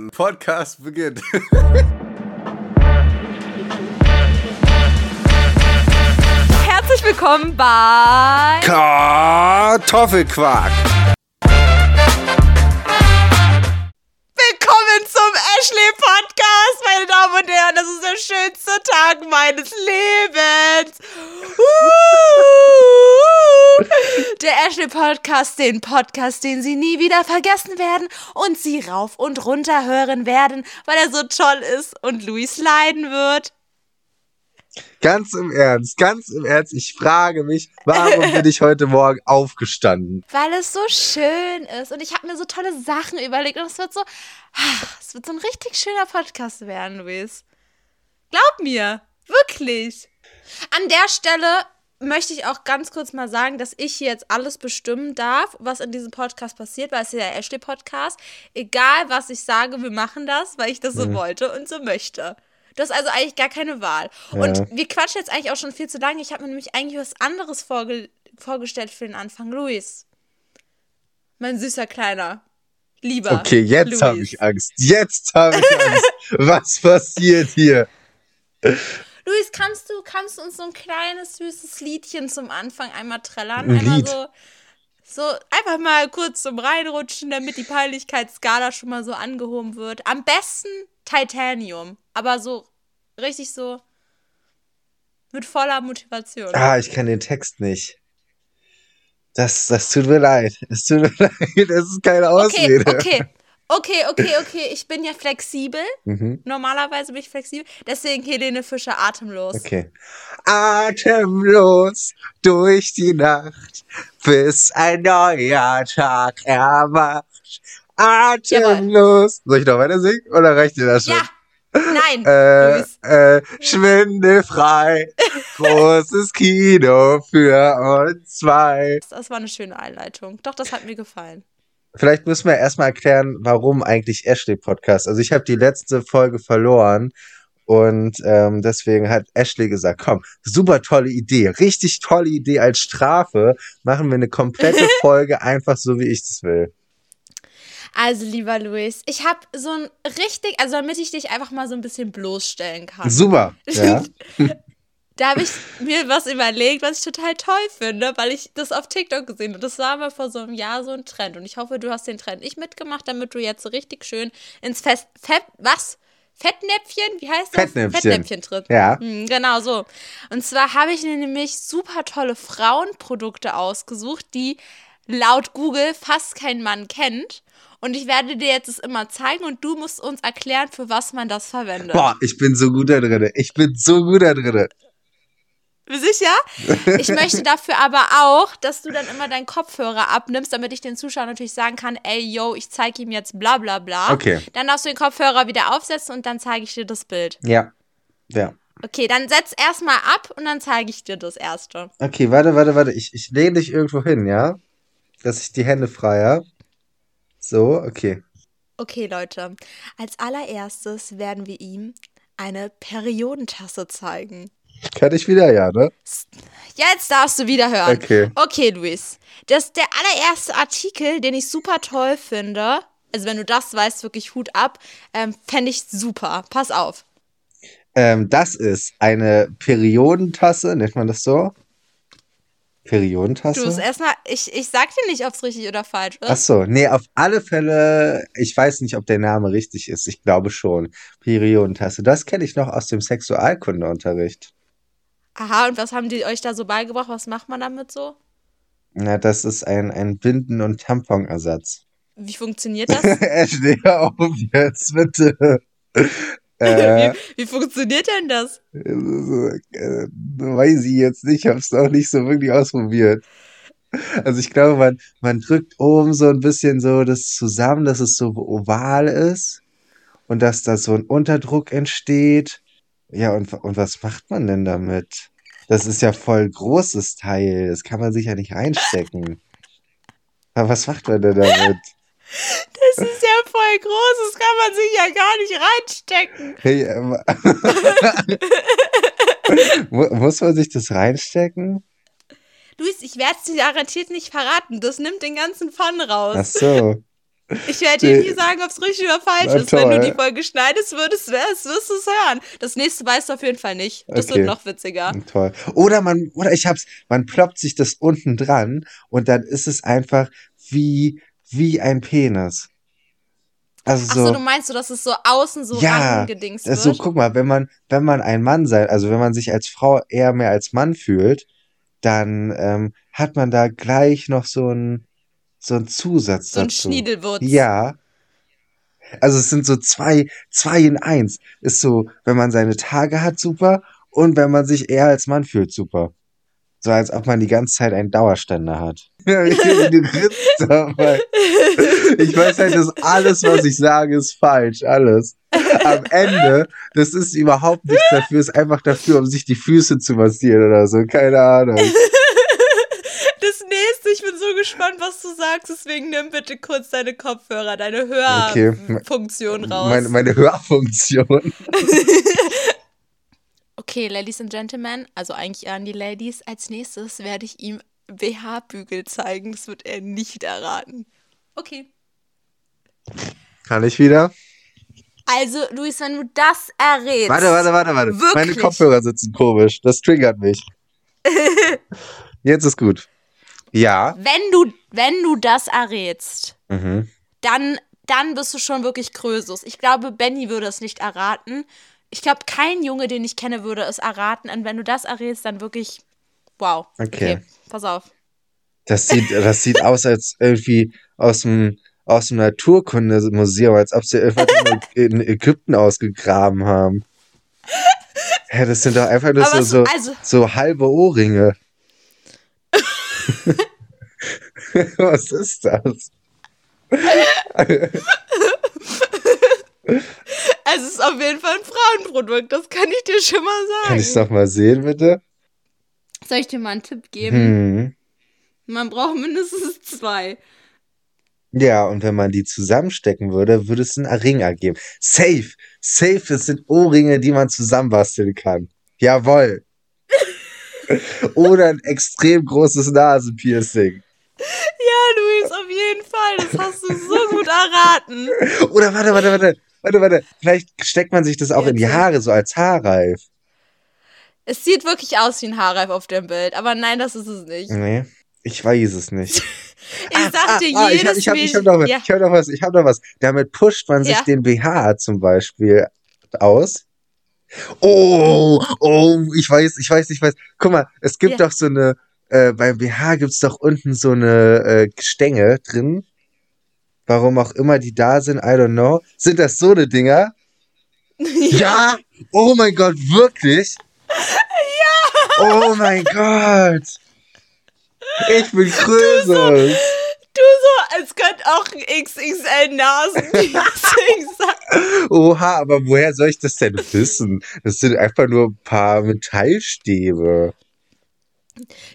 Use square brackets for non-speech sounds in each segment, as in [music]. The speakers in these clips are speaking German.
an. Podcast beginnt. Herzlich willkommen bei Kartoffelquark. Willkommen zum Ashley Podcast, meine Damen und Herren. Das ist der schönste Tag meines Lebens. Uh! Der Ashley Podcast, den Podcast, den Sie nie wieder vergessen werden und Sie rauf und runter hören werden, weil er so toll ist und Luis leiden wird. Ganz im Ernst, ganz im Ernst, ich frage mich, warum bin ich heute Morgen aufgestanden? Weil es so schön ist und ich habe mir so tolle Sachen überlegt und es wird so, ah, es wird so ein richtig schöner Podcast werden, Luis. Glaub mir, wirklich. An der Stelle möchte ich auch ganz kurz mal sagen, dass ich hier jetzt alles bestimmen darf, was in diesem Podcast passiert, weil es ist ja der Ashley-Podcast. Egal, was ich sage, wir machen das, weil ich das so Mhm. wollte und so möchte. Du hast also eigentlich gar keine Wahl. Und wir quatschen jetzt eigentlich auch schon viel zu lange. Ich habe mir nämlich eigentlich was anderes vorge vorgestellt für den Anfang. Luis. Mein süßer Kleiner. Lieber. Okay, jetzt habe ich Angst. Jetzt habe ich Angst. [laughs] Was passiert hier? Luis, kannst du, kannst du uns so ein kleines, süßes Liedchen zum Anfang einmal trällern? Ein einmal Lied? so. So, einfach mal kurz zum Reinrutschen, damit die Peinlichkeitsskala schon mal so angehoben wird. Am besten Titanium, aber so richtig so mit voller Motivation. Ah, ich kann den Text nicht. Das, das tut mir leid. Es tut mir [laughs] leid. Es ist keine Ausrede. okay. Okay, okay, okay. Ich bin ja flexibel. Mhm. Normalerweise bin ich flexibel. Deswegen Helene Fischer atemlos. Okay. Atemlos durch die Nacht, bis ein neuer Tag erwacht. Atemlos. Soll ich noch weiter singen? Oder reicht dir das schon? Ja. Nein. Äh, äh, schwindelfrei. [laughs] Großes Kino für uns zwei. Das war eine schöne Einleitung. Doch, das hat mir gefallen. Vielleicht müssen wir erstmal erklären, warum eigentlich Ashley Podcast. Also ich habe die letzte Folge verloren und ähm, deswegen hat Ashley gesagt, komm, super tolle Idee, richtig tolle Idee als Strafe, machen wir eine komplette [laughs] Folge einfach so, wie ich es will. Also, lieber Luis, ich habe so ein richtig, also damit ich dich einfach mal so ein bisschen bloßstellen kann. Super. [laughs] Ja. Da habe ich mir was überlegt, was ich total toll finde, weil ich das auf TikTok gesehen habe. Das war mal vor so einem Jahr so ein Trend. Und ich hoffe, du hast den Trend nicht mitgemacht, damit du jetzt so richtig schön ins Fest. Fett, was? Fettnäpfchen? Wie heißt das? Fettnäpfchen. Fettnäpfchen tritt. Ja. Hm, Genau so. Und zwar habe ich nämlich super tolle Frauenprodukte ausgesucht, die laut Google fast kein Mann kennt. Und ich werde dir jetzt es immer zeigen und du musst uns erklären, für was man das verwendet. Boah, ich bin so gut da drin. Ich bin so gut da drin. Sicher? Ich möchte dafür aber auch, dass du dann immer deinen Kopfhörer abnimmst, damit ich den Zuschauern natürlich sagen kann, ey, yo, ich zeige ihm jetzt bla bla bla. Okay. Dann darfst du den Kopfhörer wieder aufsetzen und dann zeige ich dir das Bild. Ja. Ja. Okay, dann setz erstmal ab und dann zeige ich dir das erste. Okay, warte, warte, warte. Ich, ich lehne dich irgendwo hin, ja? Dass ich die Hände frei habe. So, okay. Okay, Leute. Als allererstes werden wir ihm eine Periodentasse zeigen. Kann ich wieder, ja, ne? Jetzt darfst du wieder hören. Okay. Okay, Luis. Das ist der allererste Artikel, den ich super toll finde. Also, wenn du das weißt, wirklich Hut ab. Ähm, Fände ich super. Pass auf. Ähm, das ist eine Periodentasse, nennt man das so? Du musst Periodentasse? erstmal, ich, ich sag dir nicht, ob es richtig oder falsch ist. Ach so, nee, auf alle Fälle, ich weiß nicht, ob der Name richtig ist. Ich glaube schon. Periodentasse. Das kenne ich noch aus dem Sexualkundeunterricht. Aha, und was haben die euch da so beigebracht? Was macht man damit so? Na, das ist ein, ein Binden- und Tamponersatz. Wie funktioniert [laughs] das? Hör auf jetzt, bitte. [laughs] Äh, wie, wie funktioniert denn das? äh, weiß ich jetzt nicht, ich habe es noch nicht so wirklich ausprobiert. Also ich glaube, man, man drückt oben so ein bisschen so das zusammen, dass es so oval ist und dass da so ein Unterdruck entsteht. Ja, und, und was macht man denn damit? Das ist ja voll großes Teil, das kann man sich ja nicht reinstecken. Aber was macht man denn damit? Das ist ja voll groß, das kann man sich ja gar nicht reinstecken. Hey, ähm, [laughs] mu- muss man sich das reinstecken? Luis, ich werde es dir garantiert nicht verraten. Das nimmt den ganzen Fun raus. Ach so. Ich werde dir nie sagen, ob es richtig oder falsch Na, ist. Wenn du toll. die Folge schneidest, würdest, wirst, du es hören. Das nächste weißt du auf jeden Fall nicht. Das Okay. wird noch witziger. Toll. Oder man, oder ich hab's, man ploppt sich das unten dran und dann ist es einfach wie, wie ein Penis. Also Achso, so, du meinst so, dass es so außen so Ja, angedingst also wird? guck mal, wenn man, wenn man ein Mann sein, also wenn man sich als Frau eher mehr als Mann fühlt, dann ähm, hat man da gleich noch so ein, so ein Zusatz so ein dazu. Schniedelwurz. Ja. Also es sind so zwei, zwei in eins. Ist so, wenn man seine Tage hat, super. Und wenn man sich eher als Mann fühlt, super. So als ob man die ganze Zeit einen Dauerständer hat. [laughs] Ich weiß halt, dass alles, was ich sage, ist falsch. Alles. Am Ende, das ist überhaupt nichts dafür, ist einfach dafür, um sich die Füße zu massieren oder so. Keine Ahnung. Das nächste, ich bin so gespannt, was du sagst, deswegen nimm bitte kurz deine Kopfhörer, deine Okay. Hörfunktion raus. Meine, meine Hörfunktion. [laughs] Okay, Ladies and Gentlemen, also eigentlich eher an die Ladies. Als nächstes werde ich ihm BH-Bügel zeigen. Das wird er nicht erraten. Okay. Kann ich wieder? Also, Luis, wenn du das errätst. Warte, warte, warte, warte. Wirklich? Meine Kopfhörer sitzen komisch. Das triggert mich. [laughs] Jetzt ist gut. Ja. Wenn du, wenn du das errätst, Mhm. dann, dann bist du schon wirklich Krösus. Ich glaube, Benny würde es nicht erraten. Ich glaube, kein Junge, den ich kenne, würde es erraten. Und wenn du das errätst, dann wirklich. Wow. Okay. pass auf. Das sieht, [laughs] das sieht aus, als irgendwie aus dem, aus dem Naturkundemuseum, als ob sie irgendwas in, [laughs] Ägypten ausgegraben haben. Ja, das sind doch einfach nur so, also- so halbe Ohrringe. [laughs] Was ist das? [laughs] Es ist auf jeden Fall ein Frauenprodukt. Das kann ich dir schon mal sagen. Kann ich es noch mal sehen, bitte? Soll ich dir mal einen Tipp geben? Hm. Man braucht mindestens zwei. Ja, und wenn man die zusammenstecken würde, würde es einen Ring ergeben. Safe. Safe, es sind Ohrringe, die man zusammenbasteln kann. Jawohl. [laughs] Oder ein extrem großes Nasenpiercing. Ja, Luis, auf jeden Fall. Das hast du so gut erraten. Oder warte, warte, warte. Warte, warte. Vielleicht steckt man sich das auch in die. Haare, so als Haarreif. Es sieht wirklich aus wie ein Haarreif auf dem Bild, aber nein, das ist es nicht. Nee, ich weiß es nicht. Ich sag dir, ah, ich jedes hab, ich hab, ich hab Mädchen- noch was, ja. ich hab noch was, ich hab noch was. Damit pusht man sich Ja. den BH zum Beispiel aus. Oh, oh, ich weiß, ich weiß, ich weiß. Guck mal, es gibt Ja. doch so eine, äh, beim BH gibt's doch unten so eine äh, Gestänge drin. Warum auch immer die da sind, I don't know. Sind das so eine Dinger? [laughs] Ja! Oh mein Gott, wirklich? Ja! Oh mein Gott! Ich bin Krösus! Du so, als könnte auch ein XXL Nasenpiercing sein. Oha, aber woher soll ich das denn wissen? Das sind einfach nur ein paar Metallstäbe.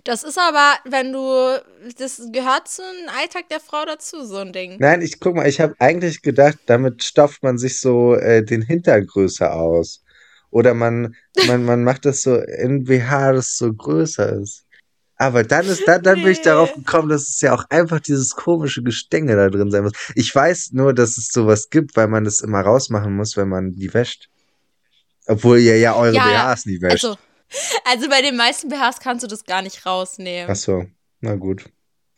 Das ist aber, wenn du, das gehört zu einem Alltag der Frau dazu, so ein Ding. Nein, ich guck mal, ich habe eigentlich gedacht, damit stopft man sich so äh, den Hintern größer aus. Oder man, [laughs] man, man macht das so in BH, das so größer ist. Aber dann ist, dann, dann bin ich darauf gekommen, dass es ja auch einfach dieses komische Gestänge da drin sein muss. Ich weiß nur, dass es sowas gibt, weil man das immer rausmachen muss, wenn man die wäscht. Obwohl ihr ja eure Ja, BHs nie wäscht. Also, also bei den meisten BHs kannst du das gar nicht rausnehmen. Ach so, na gut.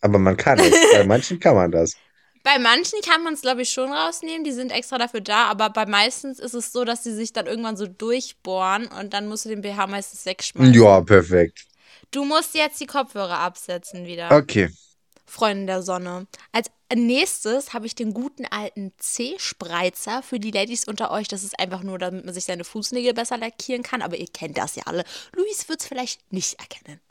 Aber man kann es. Bei [laughs] manchen kann man das. Bei manchen kann man es, glaube ich, schon rausnehmen. Die sind extra dafür da. Aber bei meistens ist es so, dass sie sich dann irgendwann so durchbohren und dann musst du den BH meistens wegschmeißen. Ja, perfekt. Du musst jetzt die Kopfhörer absetzen wieder. Okay. Freundin der Sonne. Als nächstes habe ich den guten alten C-Spreizer für die Ladies unter euch. Das ist einfach nur, damit man sich seine Fußnägel besser lackieren kann. Aber ihr kennt das ja alle. Luis wird es vielleicht nicht erkennen.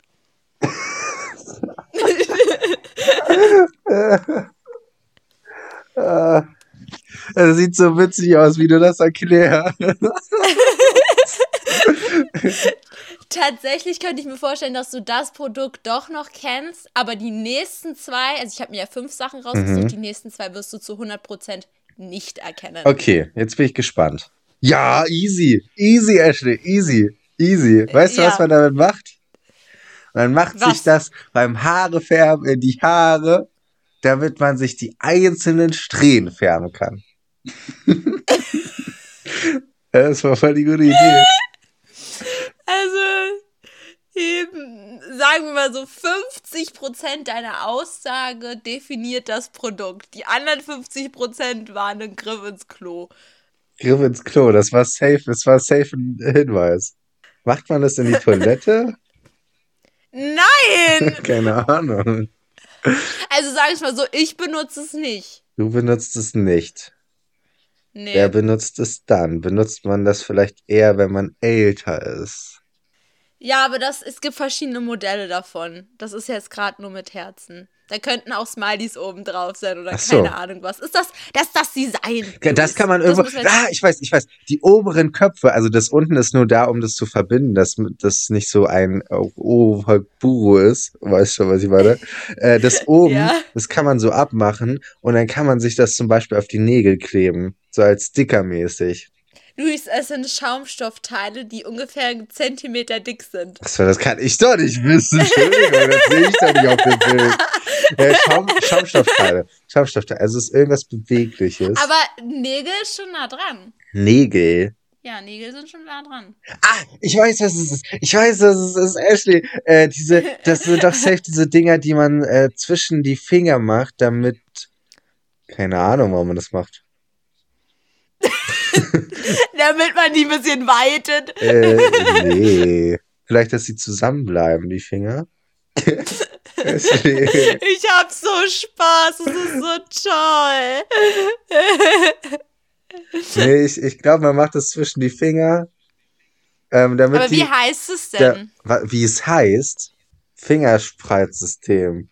Das [laughs] sieht so witzig aus, wie du das erklärst. [laughs] Tatsächlich könnte ich mir vorstellen, dass du das Produkt doch noch kennst, aber die nächsten zwei, also ich habe mir ja fünf Sachen rausgesucht, Mhm. die nächsten zwei wirst du zu 100% nicht erkennen. Okay, jetzt bin ich gespannt. Ja, easy. Easy, Ashley. Easy. Easy. Weißt du, Ja. was man damit macht? Man macht Was? sich das beim Haarefärben in die Haare damit man sich die einzelnen Strähnen färben kann. [laughs] das war voll die gute Idee. Also, eben, sagen wir mal so, 50% deiner Aussage definiert das Produkt. Die anderen 50% waren ein Griff ins Klo. Griff ins Klo, das war safe, das war safe ein Hinweis. Macht man das in die Toilette? [laughs] Nein! [laughs] Keine Ahnung. Also sage ich mal so, ich benutze es nicht. Du benutzt es nicht. Nee. Wer benutzt es dann? Benutzt man das vielleicht eher, wenn man älter ist? Ja, aber das, es gibt verschiedene Modelle davon. Das ist jetzt gerade nur mit Herzen. Da könnten auch Smileys oben drauf sein oder so. keine Ahnung was. Ist das, das das Design. Ja, das kann man irgendwo. ah, ich weiß, ich weiß. Die oberen Köpfe, also das unten ist nur da, um das zu verbinden, dass das nicht so ein oh, oh Buro ist. Weißt schon, was ich meine? [laughs] Äh, das oben, Ja. das kann man so abmachen und dann kann man sich das zum Beispiel auf die Nägel kleben. So als Sticker-mäßig. Luis, es sind Schaumstoffteile, die ungefähr einen Zentimeter dick sind. Achso, das kann ich doch nicht wissen. Entschuldigung, das sehe ich doch nicht auf dem Bild. Äh, Schaum, Schaumstoffteile. Schaumstoffteile. Also es ist irgendwas Bewegliches. Aber Nägel ist schon nah dran. Nägel. Ja, Nägel sind schon nah dran. Ah, ich weiß, was es ist. Ich weiß, was es ist, Ashley. Äh, diese, das sind doch safe diese Dinger, die man äh, zwischen die Finger macht, damit. Keine Ahnung, warum man das macht. [laughs] Damit man die ein bisschen weitet. Äh, nee. Vielleicht, dass sie zusammenbleiben, die Finger. [laughs] Ich hab so Spaß, es ist so toll. [laughs] Nee, ich, ich glaube, man macht das zwischen die Finger. Ähm, damit Aber die, wie heißt es der, denn? wa- wie es heißt, Fingerspreizsystem.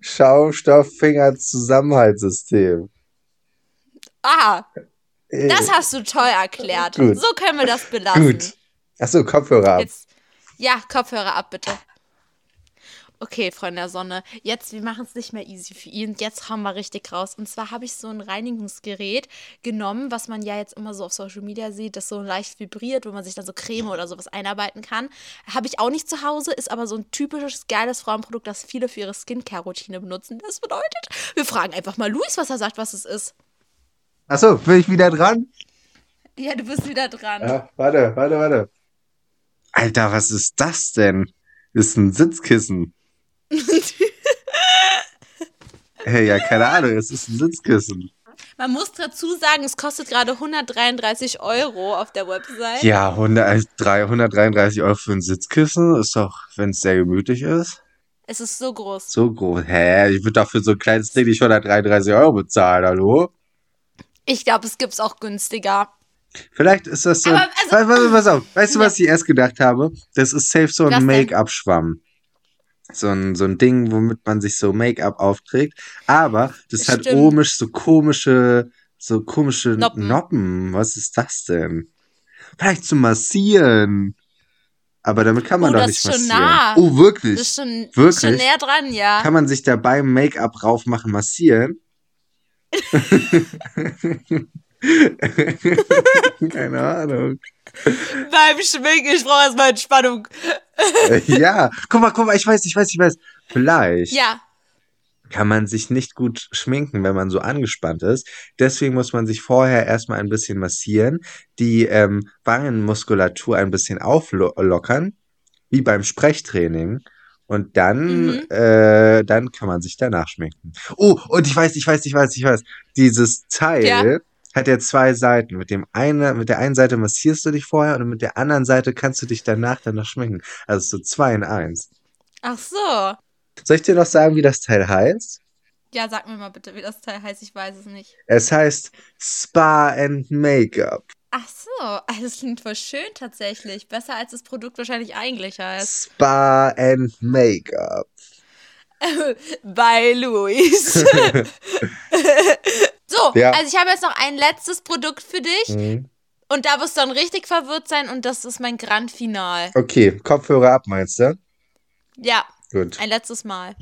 Schaumstoff-Finger-Zusammenhaltssystem. Ah, Äh, das hast du toll erklärt. Gut. So können wir das belassen. Gut. Achso, Kopfhörer ab. Jetzt, ja, Kopfhörer ab, bitte. Okay, Freunde der Sonne, jetzt, wir machen es nicht mehr easy für ihn. Jetzt hauen wir richtig raus. Und zwar habe ich so ein Reinigungsgerät genommen, was man ja jetzt immer so auf Social Media sieht, das so leicht vibriert, wo man sich dann so Creme oder sowas einarbeiten kann. Habe ich auch nicht zu Hause, ist aber so ein typisches, geiles Frauenprodukt, das viele für ihre Skincare-Routine benutzen. Das bedeutet, wir fragen einfach mal Luis, was er sagt, was es ist. Achso, bin ich wieder dran? Ja, du bist wieder dran. Ja, warte, warte, warte. Alter, was ist das denn? Ist ein Sitzkissen. [laughs] Hey, ja, keine Ahnung, es ist ein Sitzkissen. Man muss dazu sagen, es kostet gerade 133 Euro auf der Website. Ja, 100, 333 Euro für ein Sitzkissen ist doch, wenn es sehr gemütlich ist, Es ist so groß. so groß. Hä, ich würde doch für so ein kleines Ding nicht 133 Euro bezahlen, hallo? Ich glaube, es gibt's auch günstiger. Vielleicht ist das so. Aber, also- pass, pass, pass auf. Weißt du, was ich erst gedacht habe? Das ist safe so ein? Make-up-Schwamm. So ein, so ein Ding, womit man sich so Make-up aufträgt. Aber das hat Stimmt. oben so komische, so komische Noppen. Noppen. Was ist das denn? Vielleicht zum Massieren. Aber damit kann man Oh, doch das nicht ist schon massieren. nah. Oh, wirklich? Das ist schon, Wirklich? schon näher dran, ja. Kann man sich da beim Make-up raufmachen massieren? [laughs] Keine Ahnung. Beim Schminken, ich brauche erstmal Entspannung. Äh, ja, guck mal, guck mal, ich weiß, ich weiß, ich weiß. Vielleicht Ja, kann man sich nicht gut schminken, wenn man so angespannt ist. Deswegen muss man sich vorher erstmal ein bisschen massieren, die ähm, Wangenmuskulatur ein bisschen auflockern, wie beim Sprechtraining. Und dann, Mhm. äh, dann kann man sich danach schminken. Oh, und ich weiß, ich weiß, ich weiß, ich weiß. Dieses Teil Ja. hat ja zwei Seiten. Mit dem eine, mit der einen Seite massierst du dich vorher und mit der anderen Seite kannst du dich danach dann noch schminken. Also so zwei in eins. ach so. Soll ich dir noch sagen, wie das Teil heißt? Ja, sag mir mal bitte, wie das Teil heißt. Ich weiß es nicht. Es heißt Spa and Make-up. Ach so. [laughs] Also, das klingt voll schön tatsächlich. Besser als das Produkt wahrscheinlich eigentlich heißt. Spa and Make-up. [laughs] Bei Luis. [laughs] so, Ja. also ich habe jetzt noch ein letztes Produkt für dich. Mhm. Und da wirst du dann richtig verwirrt sein. Und das ist mein Grand Final. Okay, Kopfhörer ab, meinst du? Ja, Gut. ein letztes Mal.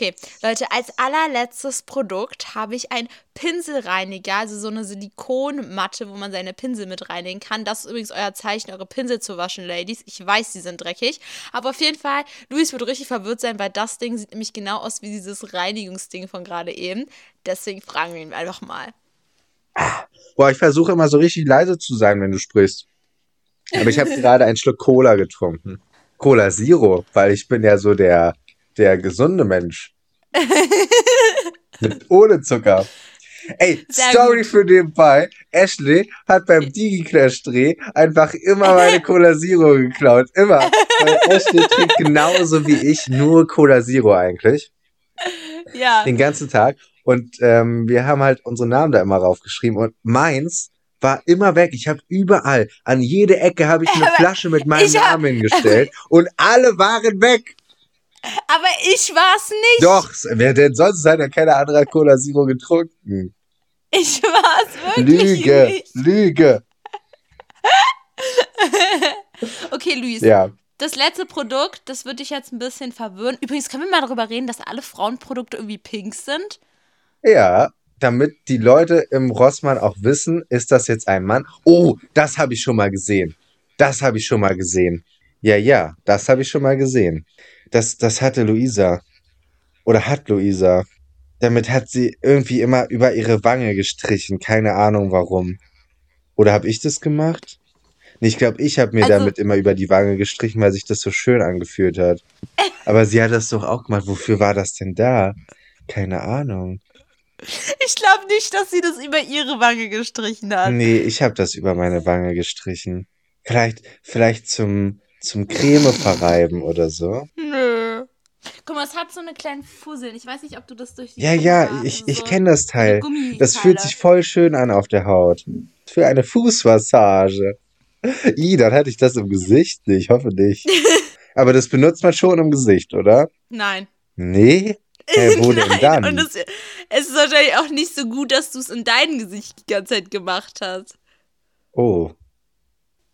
Okay, Leute, als allerletztes Produkt habe ich ein Pinselreiniger, also so eine Silikonmatte, wo man seine Pinsel mit reinigen kann. Das ist übrigens euer Zeichen, eure Pinsel zu waschen, Ladies. Ich weiß, die sind dreckig. Aber auf jeden Fall, Luis wird richtig verwirrt sein, weil das Ding sieht nämlich genau aus wie dieses Reinigungsding von gerade eben. Deswegen fragen wir ihn einfach mal. Boah, ich versuche immer so richtig leise zu sein, wenn du sprichst. Aber ich habe [laughs] gerade einen Schluck Cola getrunken. Cola Zero, weil ich bin ja so der, der gesunde Mensch. Mit, ohne Zucker. Ey, Sehr Story gut. für den Fall. Ashley hat beim Digi-Clash-Dreh einfach immer meine [laughs] Cola Zero geklaut. Immer. Weil Ashley trinkt genauso wie ich nur Cola Zero eigentlich. Ja. Den ganzen Tag. Und ähm, wir haben halt unsere Namen da immer raufgeschrieben. Und meins war immer weg. Ich habe überall, an jede Ecke habe ich eine [laughs] Flasche mit meinem hab- Namen hingestellt. Und alle waren weg. Aber ich war's nicht. Doch, wer denn sonst hat ja keine andere Cola Zero getrunken. Ich war's wirklich Lüge, nicht. Lüge. [laughs] Okay, Luis. Ja. Das letzte Produkt, das wird dich jetzt ein bisschen verwirren. Übrigens, können wir mal darüber reden, dass alle Frauenprodukte irgendwie pink sind? Ja, damit die Leute im Rossmann auch wissen, ist das jetzt ein Mann? Oh, das habe ich schon mal gesehen. Das habe ich schon mal gesehen. Ja, ja, das habe ich schon mal gesehen. Das, das hatte Luisa. Oder hat Luisa. Damit hat sie irgendwie immer über ihre Wange gestrichen. Keine Ahnung warum. Oder habe ich das gemacht? Nee, ich glaube, ich habe mir Also- damit immer über die Wange gestrichen, weil sich das so schön angefühlt hat. [laughs] Aber sie hat das doch auch gemacht. Wofür war das denn da? Keine Ahnung. Ich glaube nicht, dass sie das über ihre Wange gestrichen hat. Nee, ich habe das über meine Wange gestrichen. Vielleicht, vielleicht zum, zum Creme verreiben oder so. Nö. Guck mal, es hat so eine kleine Fussel. Ich weiß nicht, ob du das durch die Ja, ja, Finger- ich, also ich so kenne das Teil. Das fühlt sich voll schön an auf der Haut. Für eine Fußmassage. I, dann hatte ich das im Gesicht. Ich hoffe nicht. [laughs] Aber das benutzt man schon im Gesicht, oder? Nein. Nee? [laughs] Hä, wo denn Nein. dann? Und es, es ist wahrscheinlich auch nicht so gut, dass du es in dein Gesicht die ganze Zeit gemacht hast. Oh.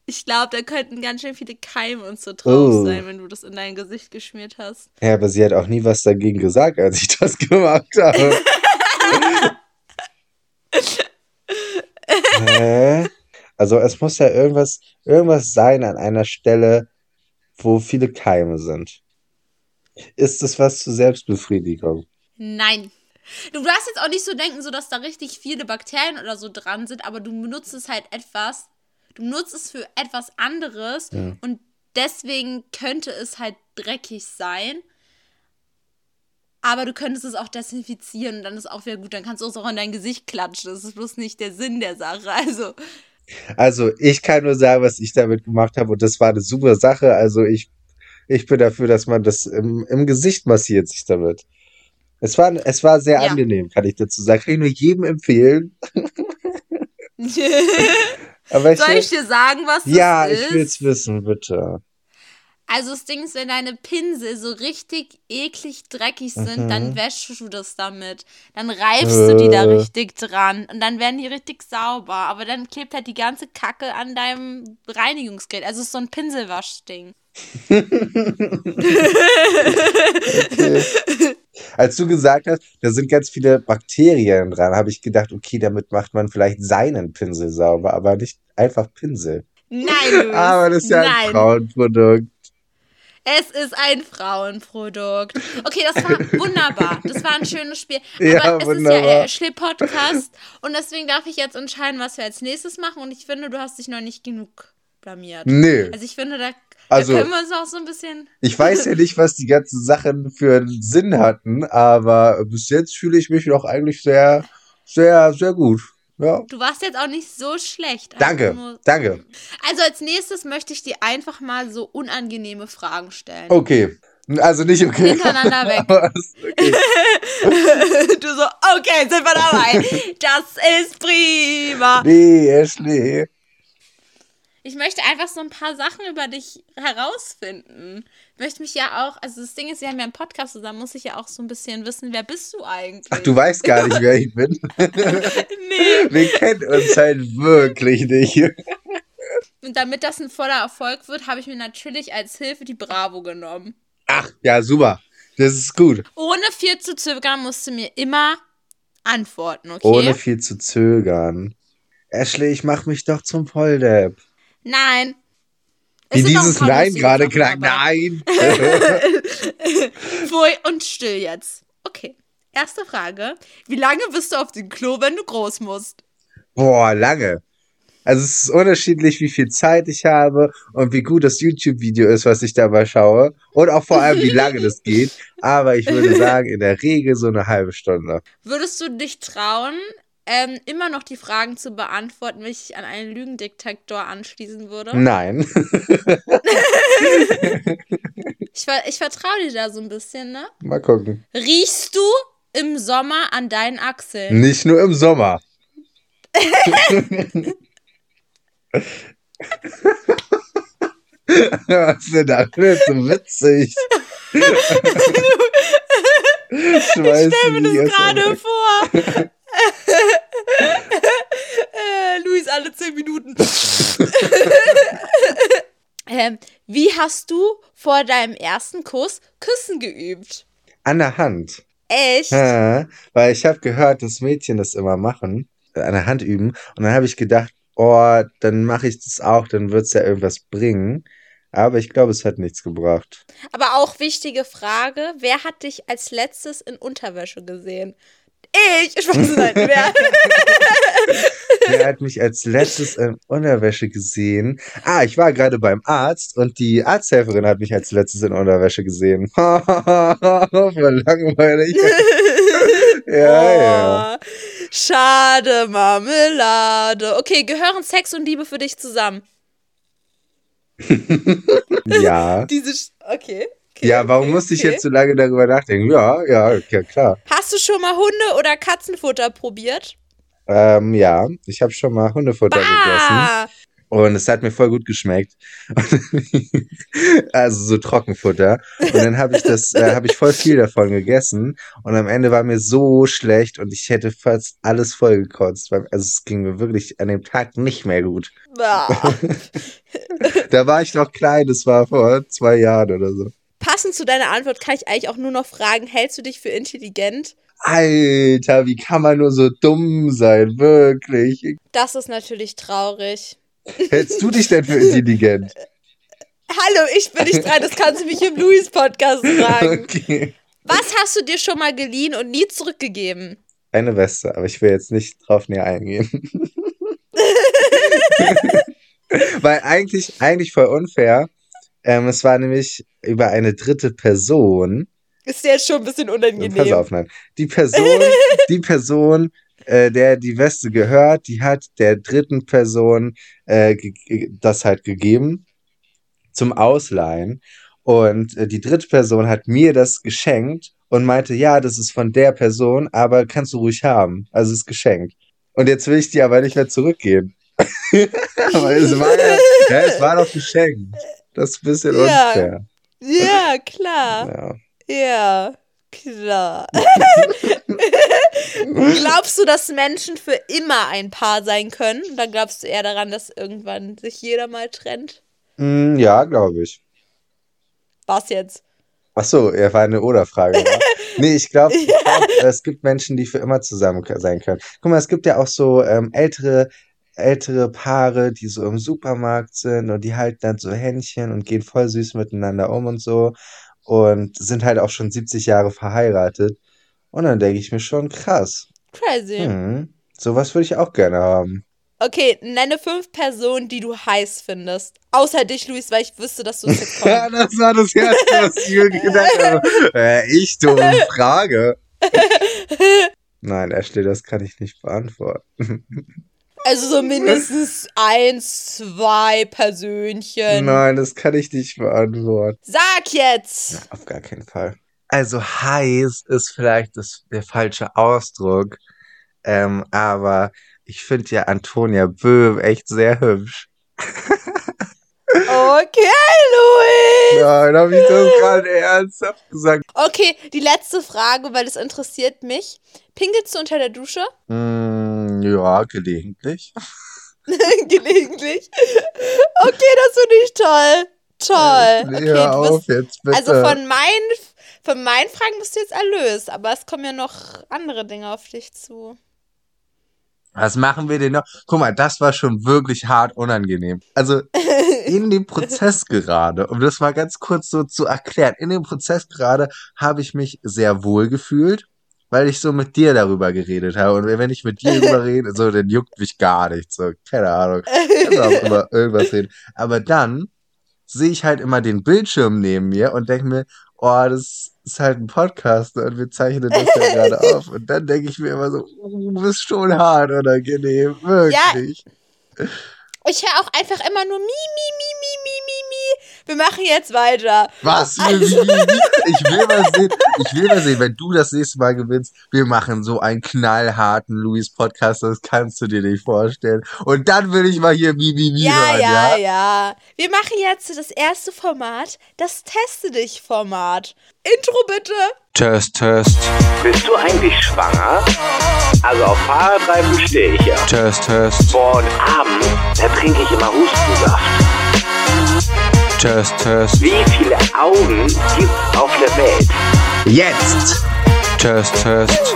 Ich glaube, da könnten ganz schön viele Keime und so drauf Oh. sein, wenn du das in dein Gesicht geschmiert hast. Ja, aber sie hat auch nie was dagegen gesagt, als ich das gemacht habe. [laughs] Hä? Also es muss ja irgendwas, irgendwas sein an einer Stelle, wo viele Keime sind. Ist es was zur Selbstbefriedigung? Nein. Du darfst jetzt auch nicht so denken, so dass da richtig viele Bakterien oder so dran sind, aber du benutzt es halt etwas, du nutzt es für etwas anderes Ja. und deswegen könnte es halt dreckig sein. Aber du könntest es auch desinfizieren und dann ist auch wieder gut. Dann kannst du es auch in dein Gesicht klatschen. Das ist bloß nicht der Sinn der Sache. [laughs] Also, Also ich kann nur sagen, was ich damit gemacht habe und das war eine super Sache. Also ich, ich bin dafür, dass man das im, im Gesicht massiert sich damit. Es war, es war sehr Ja. angenehm, kann ich dazu sagen. Kann ich nur jedem empfehlen. [laughs] [laughs] Soll will, ich dir sagen, was das ja, ist? ich will's wissen, bitte. Also das Ding ist, wenn deine Pinsel so richtig eklig dreckig sind, Mhm. dann wäschst du das damit. Dann reibst du die da Äh. richtig dran und dann werden die richtig sauber. Aber dann klebt halt die ganze Kacke an deinem Reinigungsgerät. Also es ist so ein Pinselwaschding. Als du gesagt hast, da sind ganz viele Bakterien dran, habe ich gedacht, okay, damit macht man vielleicht seinen Pinsel sauber, aber nicht einfach Pinsel. Nein, Luis. [laughs] Aber das ist ja ein Nein. Frauenprodukt. Es ist ein Frauenprodukt. Okay, das war [laughs] wunderbar. Das war ein schönes Spiel. Aber Ja, es ist ja wunderbar. der Ashley-Podcast und deswegen darf ich jetzt entscheiden, was wir als nächstes machen. Und ich finde, du hast dich noch nicht genug blamiert. Nee. Also ich finde, da, Also- da können wir uns auch so ein bisschen. Ich weiß ja nicht, was die ganzen Sachen für einen Sinn hatten, aber bis jetzt fühle ich mich noch eigentlich sehr, sehr, sehr gut. Ja. Du warst jetzt auch nicht so schlecht. Also Danke, nur- danke. Also als nächstes möchte ich dir einfach mal so unangenehme Fragen stellen. Okay. Also nicht okay. Hintereinander [laughs] weg. Okay. [laughs] Du so, okay, sind wir dabei. Das ist prima. Nee, Ashley. Ich möchte einfach so ein paar Sachen über dich herausfinden. Ich möchte mich ja auch, also das Ding ist, wir haben ja einen Podcast zusammen, muss ich ja auch so ein bisschen wissen, wer bist du eigentlich? Ach, du weißt gar nicht, wer ich bin. [laughs] Nee. Wir kennen uns halt wirklich nicht. Und damit das ein voller Erfolg wird, habe ich mir natürlich als Hilfe die Bravo genommen. Ach, ja, super. Das ist gut. Ohne viel zu zögern musst du mir immer antworten, okay? Ohne viel zu zögern. Ashley, ich mach mich doch zum Volldepp. Nein. Es Wie dieses Nein gerade klang. Nein. [laughs] [laughs] Pfui und still jetzt. Okay. Erste Frage. Wie lange bist du auf dem Klo, wenn du groß musst? Boah, lange. Also es ist unterschiedlich, wie viel Zeit ich habe und wie gut das YouTube-Video ist, was ich dabei schaue. Und auch vor allem, wie lange das geht. Aber ich würde [laughs] sagen, in der Regel so eine halbe Stunde. Würdest du dich trauen, ähm, immer noch die Fragen zu beantworten, wenn ich an einen Lügendetektor anschließen würde? Nein. Ich, ver ich vertraue dir da so ein bisschen, ne? Mal gucken. Riechst du im Sommer an deinen Achseln? Nicht nur im Sommer. Was ist denn da so witzig? [laughs] Ich stell mir das gerade vor. Äh, Luis alle zehn Minuten. ähm, wie hast du vor deinem ersten Kuss Küssen geübt? An der Hand. Echt? Ja, weil ich habe gehört, dass Mädchen das immer machen, äh, an der Hand üben. Und dann habe ich gedacht, oh, dann mache ich das auch, dann wird's ja irgendwas bringen. Aber ich glaube, es hat nichts gebracht. Aber auch wichtige Frage: Wer hat dich als letztes in Unterwäsche gesehen? Ich! Ich weiß nicht, wer. [laughs] Wer hat mich als letztes in Unterwäsche gesehen? Ah, ich war gerade beim Arzt und die Arzthelferin hat mich als letztes in Unterwäsche gesehen. [laughs] Voll langweilig. [laughs] ja, ja. Oh, schade, Marmelade. Okay, gehören Sex und Liebe für dich zusammen? Ja. Diese. Sch okay. Okay. Ja, warum okay, musste ich okay. jetzt so lange darüber nachdenken? Ja, ja, ja, klar. Hast du schon mal Hunde- oder Katzenfutter probiert? Ähm, ja, ich habe schon mal Hundefutter gegessen Ah! und es hat mir voll gut geschmeckt. [laughs] also so Trockenfutter. Und dann habe ich das, äh, [laughs] habe ich voll viel davon gegessen und am Ende war mir so schlecht und ich hätte fast alles voll gekotzt. weil- Also es ging mir wirklich an dem Tag nicht mehr gut. [laughs] Da war ich noch klein, das war vor zwei Jahren oder so. Passend zu deiner Antwort kann ich eigentlich auch nur noch fragen: Hältst du dich für intelligent? Alter, wie kann man nur so dumm sein? Wirklich. Das ist natürlich traurig. Hältst du dich denn für intelligent? [laughs] Hallo, ich bin nicht dran, das kannst du mich im Louis-Podcast fragen. [laughs] Okay. Was hast du dir schon mal geliehen und nie zurückgegeben? Eine Weste, aber ich will jetzt nicht drauf näher eingehen. [laughs] Weil eigentlich, eigentlich voll unfair. Ähm, es war nämlich über eine dritte Person. Ist dir jetzt schon ein bisschen Pass unangenehm. auf, nein. Die Person, [laughs] die Person, äh, der die Weste gehört, die hat der dritten Person äh, das halt gegeben zum Ausleihen. Und äh, die dritte Person hat mir das geschenkt und meinte, ja, das ist von der Person, aber kannst du ruhig haben. Also es ist geschenkt. Und jetzt will ich die aber nicht mehr zurückgeben. [laughs] aber es war ja, [laughs] ja, es war doch geschenkt. Das ist ein bisschen Ja. unfair. Ja, klar. Ja. Ja, klar. [laughs] glaubst du, dass Menschen für immer ein Paar sein können? Oder glaubst du eher daran, dass irgendwann sich jeder mal trennt? Mm, ja, glaube ich. Was jetzt? Ach so, ja, war eine Oder-Frage. wa? [laughs] Nee, ich glaube, glaub, [laughs] es gibt Menschen, die für immer zusammen sein können. Guck mal, es gibt ja auch so ähm, ältere, ältere Paare, die so im Supermarkt sind und die halten dann so Händchen und gehen voll süß miteinander um und so und sind halt auch schon 70 Jahre verheiratet. Und dann denke ich mir schon, krass. Crazy. Hm, sowas würde ich auch gerne haben. Okay, nenne fünf Personen, die du heiß findest. Außer dich, Luis, weil ich wüsste, dass du es jetzt [laughs] Ja, kommst. das war das Erste, was ich mir gedacht habe. [laughs] Äh, ich, dumme [laughs] Frage. Nein, Ashley, das kann ich nicht beantworten. Also so mindestens eins, zwei Persönchen. Nein, das kann ich nicht beantworten. Sag jetzt! Auf gar keinen Fall. Also heiß ist vielleicht das, der falsche Ausdruck. Ähm, aber ich finde ja Antonia Böhm echt sehr hübsch. [laughs] Okay, Luis! Nein, habe ich das gerade ernsthaft gesagt? Okay, die letzte Frage, weil es interessiert mich. Pinkelst du unter der Dusche? Mm, ja, gelegentlich. [laughs] Gelegentlich. Okay, das finde ich toll. Toll. Okay, Hör auf bist, jetzt bitte. also von meinen Von meinen Fragen bist du jetzt erlöst, aber es kommen ja noch andere Dinge auf dich zu. Was machen wir denn noch? Guck mal, das war schon wirklich hart unangenehm. Also [laughs] in dem Prozess gerade, um das mal ganz kurz so zu erklären, in dem Prozess gerade habe ich mich sehr wohl gefühlt, weil ich so mit dir darüber geredet habe. Und wenn ich mit dir darüber [laughs] rede, so, dann juckt mich gar nichts. So, keine Ahnung. [laughs] Ich kann auch über irgendwas reden. Aber dann sehe ich halt immer den Bildschirm neben mir und denke mir, oh, das ist halt ein Podcast und wir zeichnen das ja [laughs] gerade auf. Und dann denke ich mir immer so, oh, du bist schon hart unangenehm, wirklich. Ja. Ich höre auch einfach immer nur mi, mi, mi, mi, mi. Wir machen jetzt weiter. Was? [laughs] Also. Ich will mal sehen, ich will mal sehen, wenn du das nächste Mal gewinnst, wir machen so einen knallharten Luis Podcast, das kannst du dir nicht vorstellen. Und dann will ich mal hier mi, mi, mi ja, hören, ja, ja? ja. Wir machen jetzt das erste Format, das Teste dich Format. Intro bitte. Test, Test. Bist du eigentlich schwanger? Also auf Fahrradreifen stehe ich ja. Test, Test. Boah, und abends, da trinke ich immer Hustensaft. Test, Test. Wie viele Augen gibt's auf der Welt? Jetzt! Test, Test.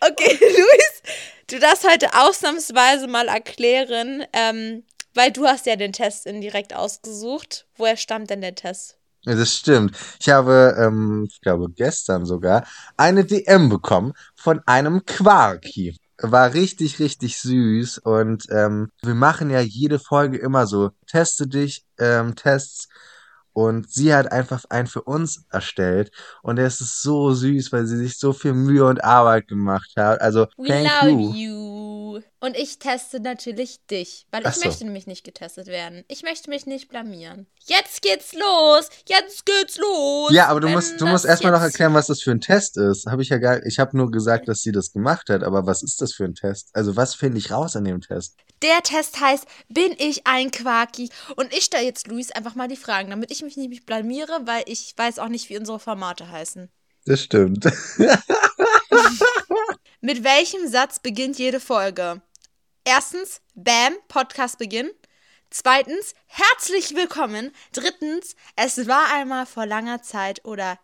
Okay, [laughs] Luis, du darfst heute ausnahmsweise mal erklären, ähm, weil du hast ja den Test indirekt ausgesucht. Woher stammt denn der Test? Ja, das stimmt. Ich habe, ähm, ich glaube gestern sogar, eine DM bekommen von einem Quarki. War richtig, richtig süß und ähm, wir machen ja jede Folge immer so Teste dich, ähm, Tests und sie hat einfach einen für uns erstellt und es ist so süß, weil sie sich so viel Mühe und Arbeit gemacht hat. Also We thank love you. you. Und ich teste natürlich dich, weil Ach ich so. möchte nämlich nicht getestet werden. Ich möchte mich nicht blamieren. Jetzt geht's los. Jetzt geht's los. Ja, aber du musst, du musst erstmal noch erklären, was das für ein Test ist. Habe ich ja gar, ich habe nur gesagt, dass sie das gemacht hat, aber was ist das für ein Test? Also was finde ich raus an dem Test? Der Test heißt, bin ich ein Quaki? Und ich stelle jetzt Luis einfach mal die Fragen, damit ich mich nicht blamiere, weil ich weiß auch nicht, wie unsere Formate heißen. Das stimmt. [laughs] Mit welchem Satz beginnt jede Folge? Erstens, Bam, Podcast Beginn. Zweitens, herzlich willkommen. Drittens, es war einmal vor langer Zeit. Oder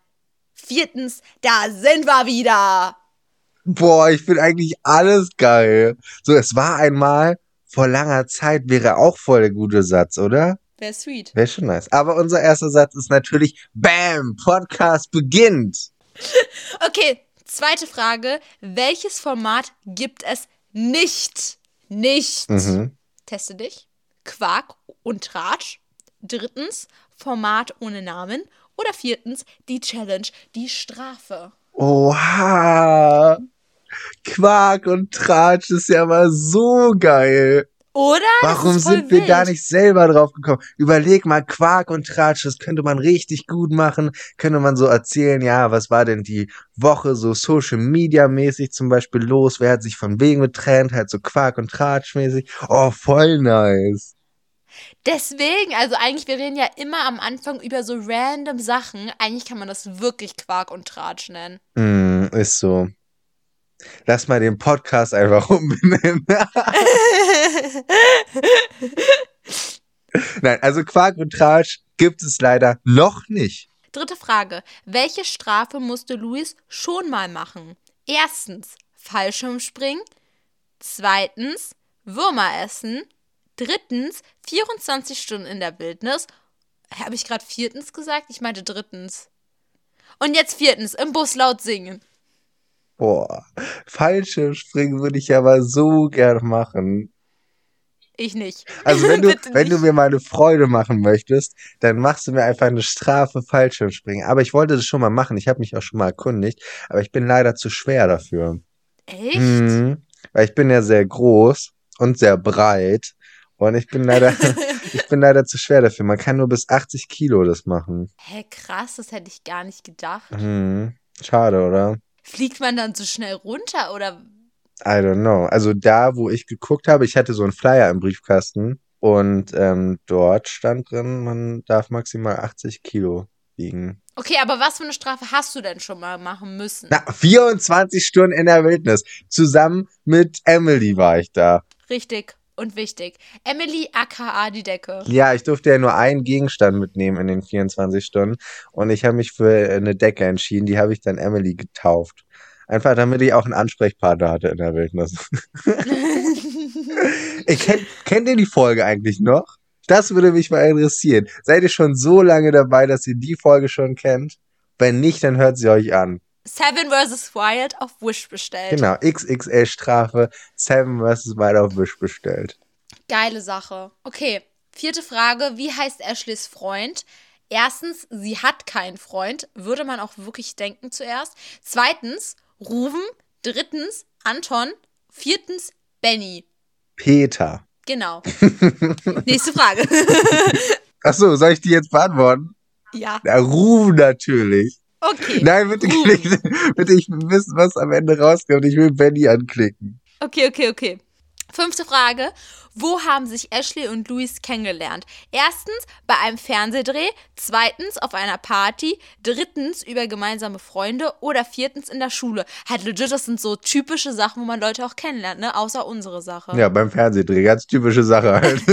viertens, da sind wir wieder. Boah, ich finde eigentlich alles geil. So, es war einmal vor langer Zeit wäre auch voll der gute Satz, oder? Wäre sweet. Wäre schon nice. Aber unser erster Satz ist natürlich Bam, Podcast beginnt. [laughs] Okay, zweite Frage. Welches Format gibt es nicht? Nicht. Mhm. Teste dich. Quark und Tratsch. Drittens, Format ohne Namen. Oder viertens, die Challenge, die Strafe. Oha. Quark und Tratsch ist ja mal so geil. Oder? Warum sind wir da wild. nicht selber drauf gekommen? Überleg mal, Quark und Tratsch, das könnte man richtig gut machen. Könnte man so erzählen, ja, was war denn die Woche so Social Media mäßig zum Beispiel los? Wer hat sich von wem getrennt? Halt so Quark und Tratsch mäßig. Oh, voll nice. Deswegen, also eigentlich, wir reden ja immer am Anfang über so random Sachen. Eigentlich kann man das wirklich Quark und Tratsch nennen. Mm, ist so. Lass mal den Podcast einfach [laughs] umbenennen. [laughs] Nein, also Quark und Tratsch gibt es leider noch nicht. Dritte Frage. Welche Strafe musste Luis schon mal machen? Erstens, Fallschirmspringen. Zweitens, Würmer essen. Drittens, 24 Stunden in der Wildnis. Habe ich gerade viertens gesagt? Ich meinte drittens. Und jetzt viertens, im Bus laut singen. Boah, Fallschirmspringen würde ich aber so gern machen. Ich nicht. Also wenn [laughs] du, wenn du nicht. mir mal eine Freude machen möchtest, dann machst du mir einfach eine Strafe Fallschirmspringen. Aber ich wollte das schon mal machen. Ich habe mich auch schon mal erkundigt, aber ich bin leider zu schwer dafür. Echt? Mhm. Weil ich bin ja sehr groß und sehr breit. Und ich bin leider, [laughs] [laughs] ich bin leider zu schwer dafür. Man kann nur bis 80 Kilo das machen. Hä, krass, das hätte ich gar nicht gedacht. Mhm. Schade, oder? Fliegt man dann so schnell runter oder? I don't know. Also da, wo ich geguckt habe, ich hatte so einen Flyer im Briefkasten und ähm, dort stand drin, man darf maximal 80 Kilo wiegen. Okay, aber was für eine Strafe hast du denn schon mal machen müssen? Na, 24 Stunden in der Wildnis. Zusammen mit Emily war ich da. Richtig. und wichtig. Emily aka die Decke. Ja, ich durfte ja nur einen Gegenstand mitnehmen in den 24 Stunden und ich habe mich für eine Decke entschieden, die habe ich dann Emily getauft. Einfach damit ich auch einen Ansprechpartner hatte in der Wildnis. [laughs] ich kenn, kennt ihr die Folge eigentlich noch? Das würde mich mal interessieren. Seid ihr schon so lange dabei, dass ihr die Folge schon kennt? Wenn nicht, dann hört sie euch an. Seven vs. Wild auf Wish bestellt. Genau, XXL Strafe, Seven vs. Wild auf Wish bestellt. Geile Sache. Okay, vierte Frage. Wie heißt Ashleys Freund? Erstens, sie hat keinen Freund. Würde man auch wirklich denken zuerst. Zweitens, Ruven. Drittens, Anton. Viertens, Benny. Peter. Genau. [laughs] Nächste Frage. Achso, soll ich die jetzt beantworten? ja. Na, Ruhm natürlich. Okay. Nein, bitte, bitte, bitte, ich will wissen, was am Ende rauskommt. Ich will Benny anklicken. Okay, okay, okay. Fünfte Frage. Wo haben sich Ashley und Louis kennengelernt? Erstens bei einem Fernsehdreh, zweitens auf einer Party, drittens über gemeinsame Freunde oder viertens in der Schule. Halt legit, das sind so typische Sachen, wo man Leute auch kennenlernt, ne? Außer unsere Sache. Ja, beim Fernsehdreh, ganz typische Sache halt. [laughs]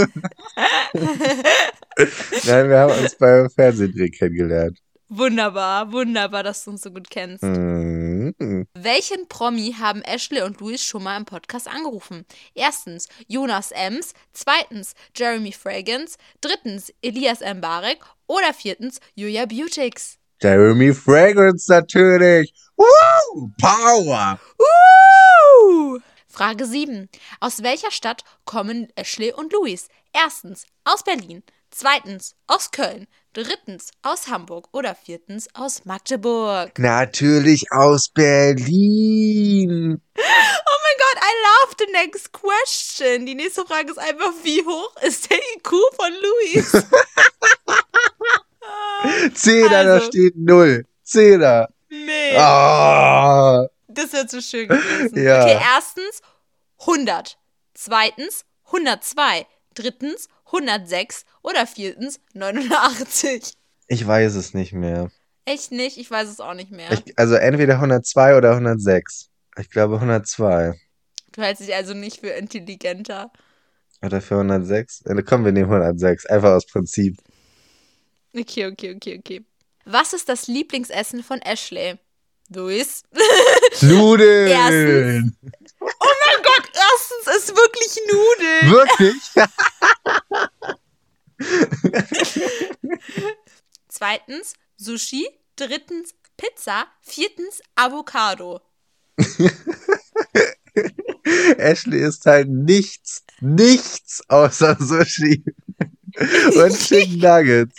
Nein, wir haben uns beim Fernsehdreh kennengelernt. Wunderbar, wunderbar, dass du uns so gut kennst. Mhm. Welchen Promi haben Ashley und Louis schon mal im Podcast angerufen? Erstens Jonas Ems, zweitens Jeremy Fragrance, drittens Elias Mbarek oder viertens Julia Beautix. Jeremy Fragrance natürlich. Woo! Power! Uh! Frage 7. Aus welcher Stadt kommen Ashley und Louis? Erstens aus Berlin, zweitens aus Köln, drittens aus Hamburg oder viertens aus Magdeburg. Natürlich aus Berlin. [laughs] Oh mein Gott, I love the next question. Die nächste Frage ist einfach, wie hoch ist der IQ von Luis? [laughs] Zehner, da Also. steht null. Zehner. nee, Ah. das wäre zu schön gewesen. Ja. Okay, erstens 100, zweitens 102, drittens 106 oder viertens 89. Ich weiß es nicht mehr. Echt nicht? Ich weiß es auch nicht mehr. Ich, also entweder 102 oder 106. Ich glaube 102. Du hältst dich also nicht für intelligenter. Oder für 106? Äh, Komm, wir nehmen 106. Einfach aus Prinzip. Okay, okay, okay, okay. Was ist das Lieblingsessen von Ashley? Luis? [laughs] Nudeln! Erstens. Oh mein Gott, erstens ist wirklich Nudeln. Wirklich? [laughs] Zweitens Sushi. Drittens Pizza. Viertens Avocado. [laughs] Ashley ist halt nichts, nichts außer Sushi und [laughs] Chicken Nuggets.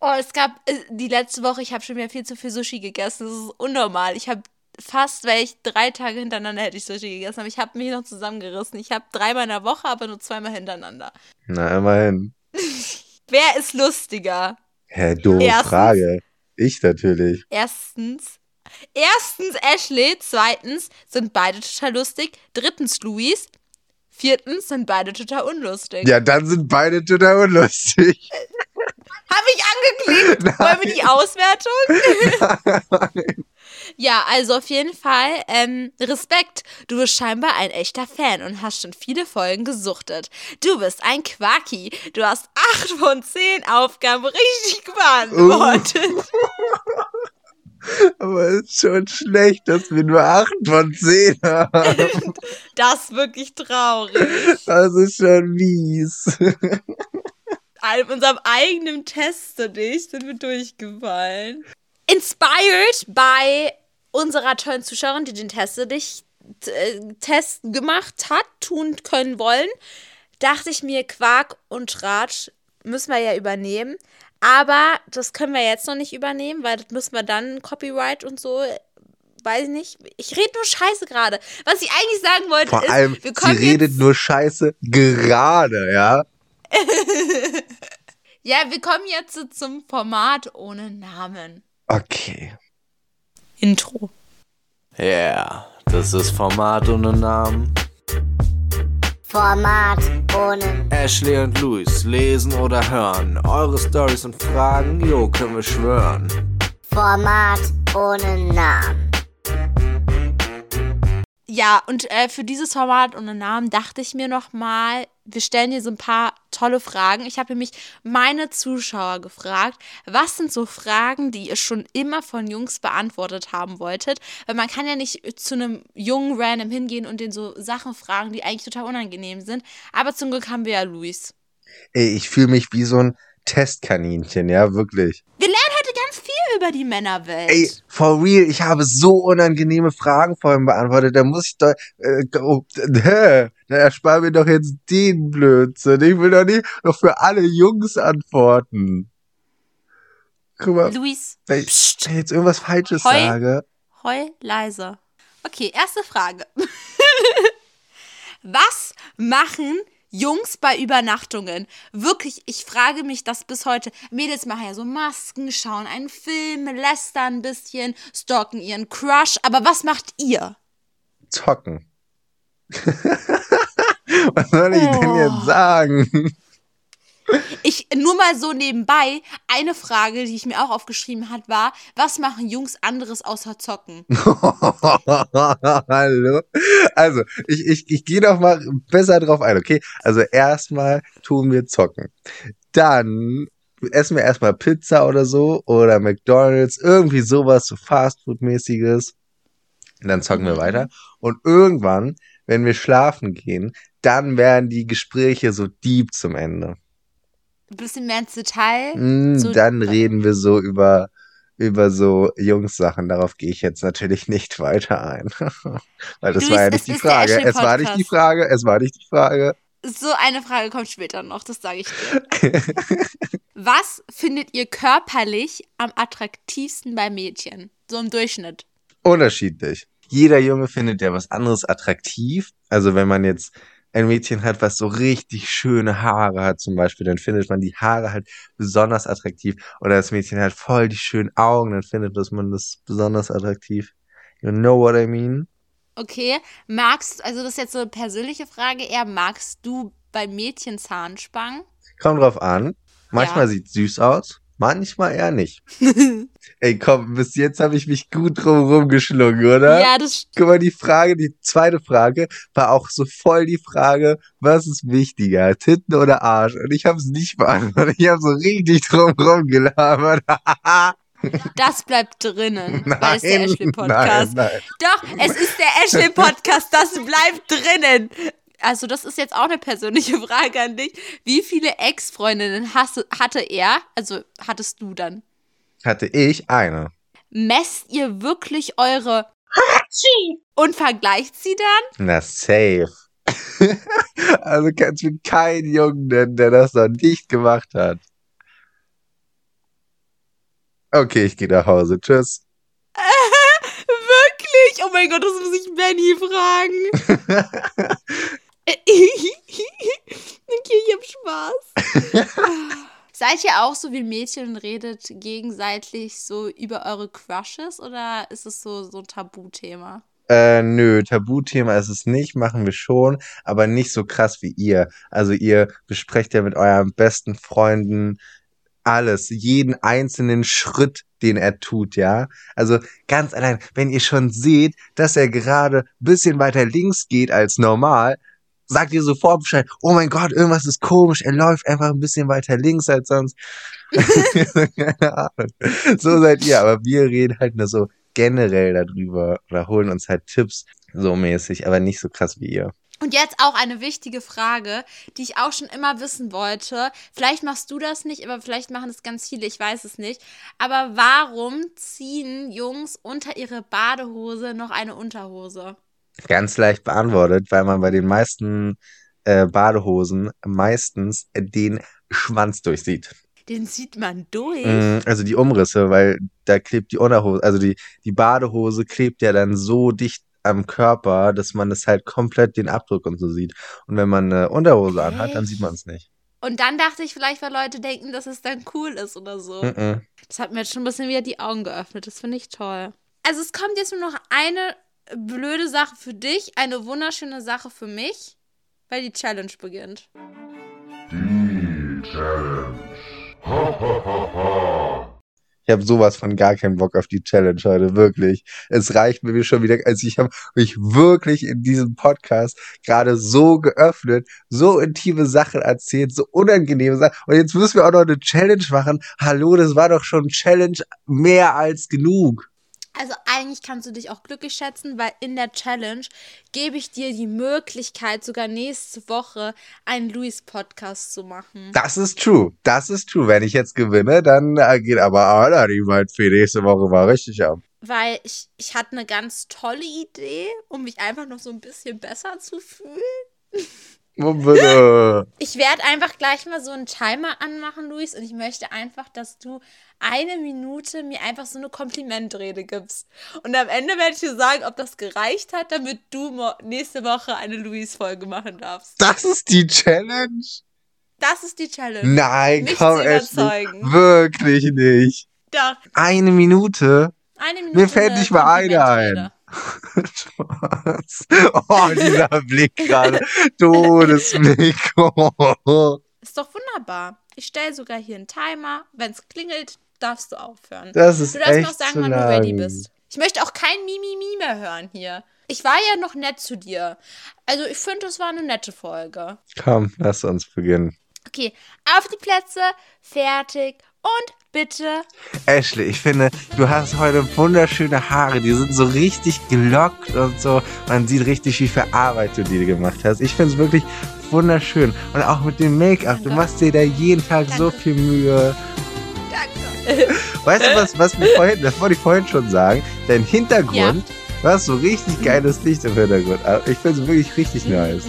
Oh, es gab äh, die letzte Woche, ich habe schon wieder viel zu viel Sushi gegessen. Das ist unnormal. Ich habe fast, weil ich drei Tage hintereinander hätte ich Sushi gegessen, aber ich habe mich noch zusammengerissen. Ich habe dreimal in der Woche, aber nur zweimal hintereinander. Na, immerhin. [laughs] Wer ist lustiger? Hä, doofe Erstens. Frage. Ich natürlich. Erstens. Erstens Ashley, zweitens sind beide total lustig, drittens Luis, viertens sind beide total unlustig. Ja, dann sind beide total unlustig. [laughs] Habe ich angeklickt? Wollen wir die Auswertung? [laughs] ja, also auf jeden Fall ähm, Respekt. Du bist scheinbar ein echter Fan und hast schon viele Folgen gesuchtet. Du bist ein Quaki. Du hast acht von zehn Aufgaben richtig beantwortet. [laughs] Aber es ist schon schlecht, dass wir nur 8 von 10 haben. [laughs] Das ist wirklich traurig. Das ist schon mies. An unserem eigenen Test und ich sind wir durchgefallen. Inspired by unserer tollen Zuschauerin, die den Test dich äh, Test gemacht hat, tun können wollen, dachte ich mir, Quark und Tratsch müssen wir ja übernehmen. Aber das können wir jetzt noch nicht übernehmen, weil das müssen wir dann Copyright und so, weiß ich nicht. Ich rede nur Scheiße gerade. Was ich eigentlich sagen wollte Vor ist, allem, wir sie kommen redet jetzt, nur Scheiße gerade, ja? [laughs] ja, wir kommen jetzt zum Format ohne Namen. Okay. Intro. Ja, yeah, das ist Format ohne Namen. Format ohne Ashley und Luis lesen oder hören. Eure Stories und Fragen, jo, können wir schwören. Format ohne Namen. Ja, und äh, für dieses Format ohne Namen dachte ich mir nochmal, wir stellen dir so ein paar tolle Fragen. Ich habe nämlich meine Zuschauer gefragt, was sind so Fragen, die ihr schon immer von Jungs beantwortet haben wolltet? Weil man kann ja nicht zu einem jungen Random hingehen und den so Sachen fragen, die eigentlich total unangenehm sind. Aber zum Glück haben wir ja Luis. Ey, ich fühle mich wie so ein Testkaninchen, ja, wirklich. Wir lernen ganz viel über die Männerwelt. Ey, for real, ich habe so unangenehme Fragen vorhin beantwortet. Da muss ich doch. Äh, oh, hä? Dann erspar mir doch jetzt den Blödsinn. Ich will doch nicht noch für alle Jungs antworten. Guck mal, Luis, wenn ich ich jetzt irgendwas Falsches Heu. sage. heul leise. Okay, erste Frage. [laughs] Was machen Jungs bei Übernachtungen? Wirklich, ich frage mich das bis heute. Mädels machen ja so Masken, schauen einen Film, lästern ein bisschen, stalken ihren Crush. Aber was macht ihr? Zocken. [laughs] Was soll ich denn Oh. jetzt sagen? Ich, nur mal so nebenbei, eine Frage, die ich mir auch aufgeschrieben hat, war, was machen Jungs anderes außer zocken? [laughs] Hallo. Also, ich, ich, ich gehe noch mal besser drauf ein, okay? Also, erstmal tun wir zocken. Dann essen wir erstmal Pizza oder so oder McDonalds, irgendwie sowas, so Fastfood-mäßiges. Und dann zocken wir Mhm. weiter. Und irgendwann, wenn wir schlafen gehen, dann werden die Gespräche so deep zum Ende. Ein bisschen mehr ins Detail. Mm, So- dann reden wir so über, über so Jungs-Sachen. Darauf gehe ich jetzt natürlich nicht weiter ein. [laughs] Weil das Luis, war ja nicht die Frage. Es war nicht die. Frage. Es war nicht die Frage. So eine Frage kommt später noch, das sage ich dir. [laughs] Was findet ihr körperlich am attraktivsten bei Mädchen? So im Durchschnitt. Unterschiedlich. Jeder Junge findet ja was anderes attraktiv. Also wenn man jetzt ein Mädchen hat, was so richtig schöne Haare hat zum Beispiel, dann findet man die Haare halt besonders attraktiv. Oder das Mädchen hat voll die schönen Augen, dann findet man das besonders attraktiv. You know what I mean? Okay, magst, also das ist jetzt so eine persönliche Frage, eher magst du bei Mädchen Zahnspangen? Kommt drauf an. Manchmal Ja. sieht süß aus, manchmal eher nicht. [laughs] Ey, komm, bis jetzt habe ich mich gut drum rumgeschlungen, oder? Ja, das st- Guck mal, die Frage, die zweite Frage war auch so voll die Frage, was ist wichtiger, Titten oder Arsch? Und ich habe es nicht beantwortet. Ich habe so richtig drum rumgelabert. [laughs] das bleibt drinnen, weil es der Ashley Podcast. Nein, nein. Doch, es ist der Ashley Podcast, das bleibt drinnen. Also, das ist jetzt auch eine persönliche [laughs] Frage an dich. Wie viele Ex-Freundinnen hatte er? Also, hattest du dann? Hatte ich eine. Messt ihr wirklich eure [laughs] und vergleicht sie dann? Na, safe. [laughs] also kannst du keinen Jungen nennen, der das noch nicht gemacht hat. Okay, ich gehe nach Hause. Tschüss. Wirklich? Oh mein Gott, das muss ich Benny fragen. Okay, ich hab Spaß. [laughs] Seid ihr auch so wie Mädchen und redet gegenseitig so über eure Crushes oder ist es so, so ein Tabuthema? Äh, nö, Tabuthema ist es nicht, machen wir schon, aber nicht so krass wie ihr. Also ihr besprecht ja mit euren besten Freunden alles, jeden einzelnen Schritt, den er tut, ja. Also ganz allein, wenn ihr schon seht, dass er gerade bisschen weiter links geht als normal, sagt ihr sofort Bescheid, oh mein Gott, irgendwas ist komisch, er läuft einfach ein bisschen weiter links als sonst. Keine [laughs] Ahnung. [laughs] So seid ihr, aber wir reden halt nur so generell darüber oder holen uns halt Tipps so mäßig, aber nicht so krass wie ihr. Und jetzt auch eine wichtige Frage, die ich auch schon immer wissen wollte. Vielleicht machst du das nicht, aber vielleicht machen es ganz viele, ich weiß es nicht. Aber warum ziehen Jungs unter ihre Badehose noch eine Unterhose? Ganz leicht beantwortet, weil man bei den meisten äh, Badehosen meistens den Schwanz durchsieht. Den sieht man durch. Mm, Also die Umrisse, weil da klebt die Unterhose, also die, die Badehose klebt ja dann so dicht am Körper, dass man es halt komplett den Abdruck und so sieht. Und wenn man eine Unterhose anhat, dann sieht man es nicht. Und dann dachte ich vielleicht, weil Leute denken, dass es dann cool ist oder so. Mm-mm. Das hat mir jetzt schon ein bisschen wieder die Augen geöffnet. Das finde ich toll. Also es kommt jetzt nur noch eine blöde Sache für dich, eine wunderschöne Sache für mich, weil die Challenge beginnt. Die Challenge. Ha ha ha ha. Ich habe sowas von gar keinen Bock auf die Challenge heute, wirklich. Es reicht mir schon wieder, also ich habe mich wirklich in diesem Podcast gerade so geöffnet, so intime Sachen erzählt, so unangenehme Sachen. Und jetzt müssen wir auch noch eine Challenge machen. Hallo, das war doch schon Challenge mehr als genug. Also eigentlich kannst du dich auch glücklich schätzen, weil in der Challenge gebe ich dir die Möglichkeit, sogar nächste Woche einen Luis-Podcast zu machen. Das ist true. Das ist true. Wenn ich jetzt gewinne, dann äh, geht aber Anna, die meint für nächste Woche war richtig ab. Weil ich, ich hatte eine ganz tolle Idee, um mich einfach noch so ein bisschen besser zu fühlen. [laughs] Oh, bitte. Ich werde einfach gleich mal so einen Timer anmachen, Luis, und ich möchte einfach, dass du eine Minute mir einfach so eine Komplimentrede gibst. Und am Ende werde ich dir sagen, ob das gereicht hat, damit du nächste Woche eine Luis-Folge machen darfst. Das ist die Challenge? Das ist die Challenge. Nein, Mich komm, überzeugen. Wirklich nicht. Doch, Eine Minute? eine Minute. Mir fällt nicht mal eine ein. Spaß. [laughs] Oh, dieser Blick gerade. Todesblick. Ist doch wunderbar. Ich stelle sogar hier einen Timer. Wenn es klingelt, darfst du aufhören. Das ist Du darfst mir echt auch sagen, wann du ready bist. Ich möchte auch kein Mimimi mehr hören hier. Ich war ja noch nett zu dir. Also ich finde, es war eine nette Folge. Komm, lass uns beginnen. Okay, auf die Plätze, fertig und bitte. Ashley, ich finde, du hast heute wunderschöne Haare. Die sind so richtig gelockt und so. Man sieht richtig, wie viel Arbeit du dir gemacht hast. Ich finde es wirklich wunderschön. Und auch mit dem Make-up. Du machst dir da jeden Tag so Danke. viel Mühe. [laughs] Weißt du, was, was mir vorhin, das wollte ich vorhin schon sagen, dein Hintergrund, du hast so richtig geiles Licht im Hintergrund. Also Ich finde es wirklich richtig nice.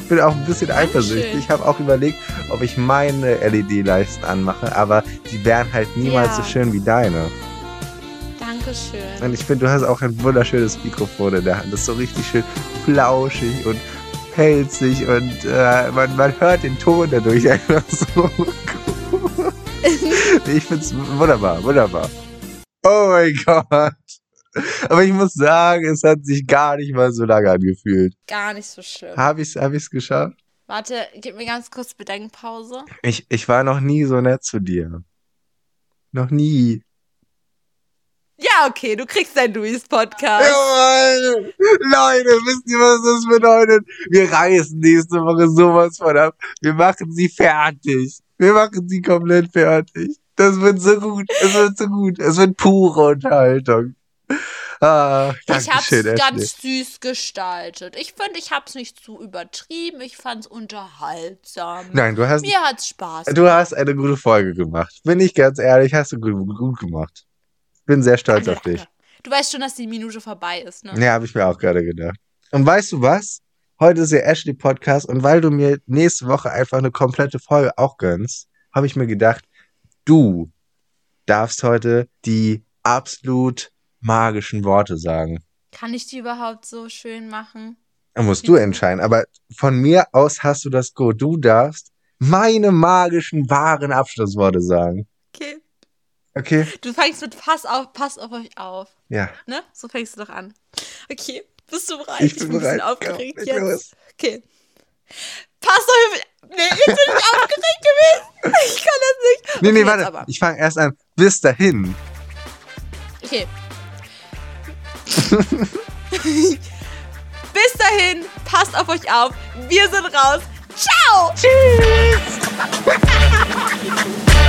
Ich bin auch ein bisschen eifersüchtig. Ich habe auch überlegt, ob ich meine LED-Leisten anmache, aber die wären halt niemals Ja. so schön wie deine. Dankeschön. Und ich finde, du hast auch ein wunderschönes Mikrofon in der Hand. Das ist so richtig schön flauschig und pelzig und äh, man, man hört den Ton dadurch einfach [laughs] so. [laughs] ich finde es wunderbar, wunderbar. Oh mein Gott. Aber ich muss sagen, es hat sich gar nicht mal so lange angefühlt. Gar nicht so schlimm. Habe ich es hab ich's geschafft? Warte, gib mir ganz kurz Bedenkpause. Ich, ich war noch nie so nett zu dir. Noch nie. Ja, okay, du kriegst deinen Luis-Podcast. Jawohl! Leute, wisst ihr, was das bedeutet? Wir reißen nächste Woche sowas von ab. Wir machen sie fertig. Wir machen sie komplett fertig. Das wird so gut. Es wird so gut. Es wird pure Unterhaltung. Ah, Ich hab's Ashley. ganz süß gestaltet. Ich finde, ich hab's nicht zu übertrieben. Ich fand's unterhaltsam. Nein, du hast, Mir hat's Spaß du hast eine gute Folge gemacht. Bin ich ganz ehrlich, hast du gut, gut gemacht. Bin sehr stolz Danke, auf dich. Du weißt schon, dass die Minute vorbei ist, ne? Ja, habe ich mir auch gerade gedacht. Und weißt du was? Heute ist der Ashley Podcast und weil du mir nächste Woche einfach eine komplette Folge auch gönnst, habe ich mir gedacht, du darfst heute die absolut magischen Worte sagen. Kann ich die überhaupt so schön machen? Da musst du entscheiden. Aber von mir aus hast du das Go. Du darfst meine magischen, wahren Abschlussworte sagen. Okay. Okay? Du fängst mit Pass auf, Pass auf euch auf. Ja. Ne? So fängst du doch an. Okay. Bist du bereit? Ich bin ein bisschen bereit. aufgeregt Ja, jetzt. Okay. Pass auf. Nee, jetzt bin ich aufgeregt gewesen. Ich kann das nicht. Nee, nee, Okay, warte. jetzt aber. Ich fange erst an. Bis dahin. Okay. [laughs] Bis dahin, passt auf euch auf. Wir sind raus. Ciao. Tschüss. [laughs]